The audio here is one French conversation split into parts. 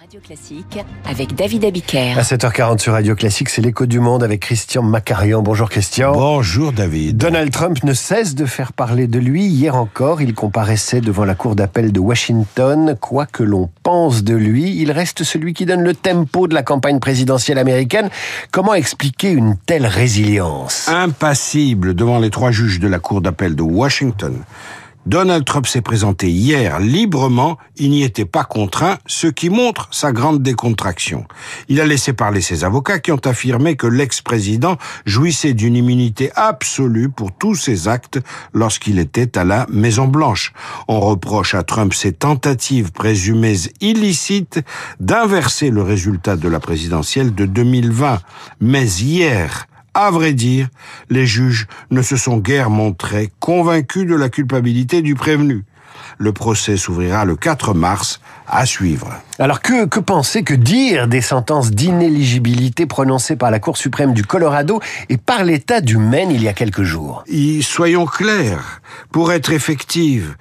Radio Classique avec David Abiker. À 7h40 sur Radio Classique, c'est l'écho du monde avec Christian Macarian. Bonjour Christian. Bonjour David. Donald Trump ne cesse de faire parler de lui. Hier encore, il comparaissait devant la cour d'appel de Washington. Quoi que l'on pense de lui, il reste celui qui donne le tempo de la campagne présidentielle américaine. Comment expliquer une telle résilience? Impassible devant les trois juges de la cour d'appel de Washington. Donald Trump s'est présenté hier librement, il n'y était pas contraint, ce qui montre sa grande décontraction. Il a laissé parler ses avocats qui ont affirmé que l'ex-président jouissait d'une immunité absolue pour tous ses actes lorsqu'il était à la Maison Blanche. On reproche à Trump ses tentatives présumées illicites d'inverser le résultat de la présidentielle de 2020. Mais hier, à vrai dire, les juges ne se sont guère montrés convaincus de la culpabilité du prévenu. Le procès s'ouvrira le 4 mars à suivre. Alors que, que penser, que dire des sentences d'inéligibilité prononcées par la Cour suprême du Colorado et par l'État du Maine il y a quelques jours? Soyons clairs, pour être effectives,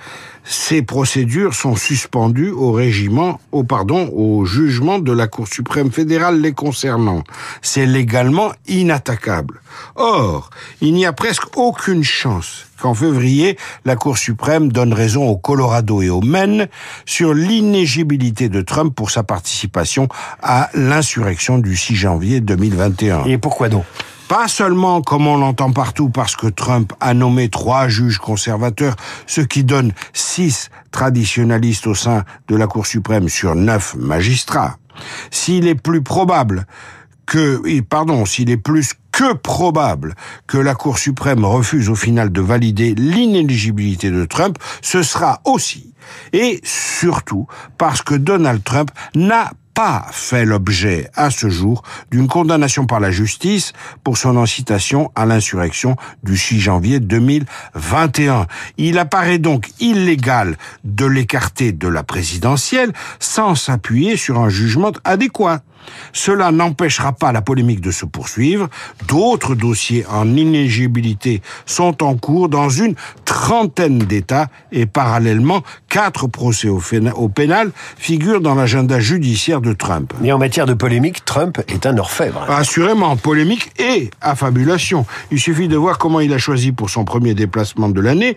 ces procédures sont suspendues au régiment, au pardon, au jugement de la Cour suprême fédérale les concernant. C'est légalement inattaquable. Or, il n'y a presque aucune chance qu'en février, la Cour suprême donne raison au Colorado et au Maine sur l'inégibilité de Trump pour sa participation à l'insurrection du 6 janvier 2021. Et pourquoi donc? Pas seulement, comme on l'entend partout, parce que Trump a nommé trois juges conservateurs, ce qui donne six traditionalistes au sein de la Cour suprême sur neuf magistrats. S'il est plus probable que, pardon, s'il est plus que probable que la Cour suprême refuse au final de valider l'inéligibilité de Trump, ce sera aussi et surtout parce que Donald Trump n'a pas fait l'objet à ce jour d'une condamnation par la justice pour son incitation à l'insurrection du 6 janvier 2021. Il apparaît donc illégal de l'écarter de la présidentielle sans s'appuyer sur un jugement adéquat. Cela n'empêchera pas la polémique de se poursuivre. D'autres dossiers en inéligibilité sont en cours dans une trentaine d'États et parallèlement, quatre procès au, pénal figurent dans l'agenda judiciaire de Trump. Mais en matière de polémique, Trump est un orfèvre. Assurément, polémique et affabulation. Il suffit de voir comment il a choisi pour son premier déplacement de l'année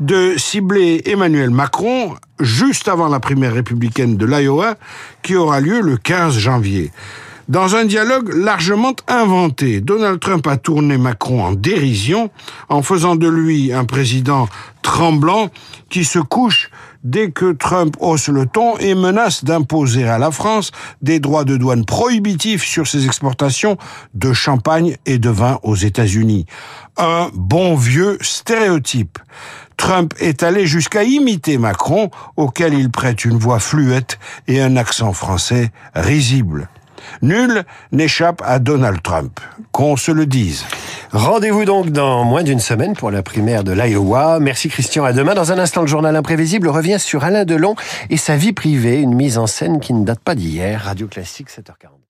de cibler Emmanuel Macron juste avant la primaire républicaine de l'Iowa qui aura lieu le 15 janvier. Dans un dialogue largement inventé, Donald Trump a tourné Macron en dérision en faisant de lui un président tremblant qui se couche dès que Trump hausse le ton et menace d'imposer à la France des droits de douane prohibitifs sur ses exportations de champagne et de vin aux États-Unis. Un bon vieux stéréotype. Trump est allé jusqu'à imiter Macron, auquel il prête une voix fluette et un accent français risible. Nul n'échappe à Donald Trump, qu'on se le dise. Rendez-vous donc dans moins d'une semaine pour la primaire de l'Iowa. Merci Christian, à demain. Dans un instant, le journal imprévisible revient sur Alain Delon et sa vie privée, une mise en scène qui ne date pas d'hier. Radio Classique, 7h40.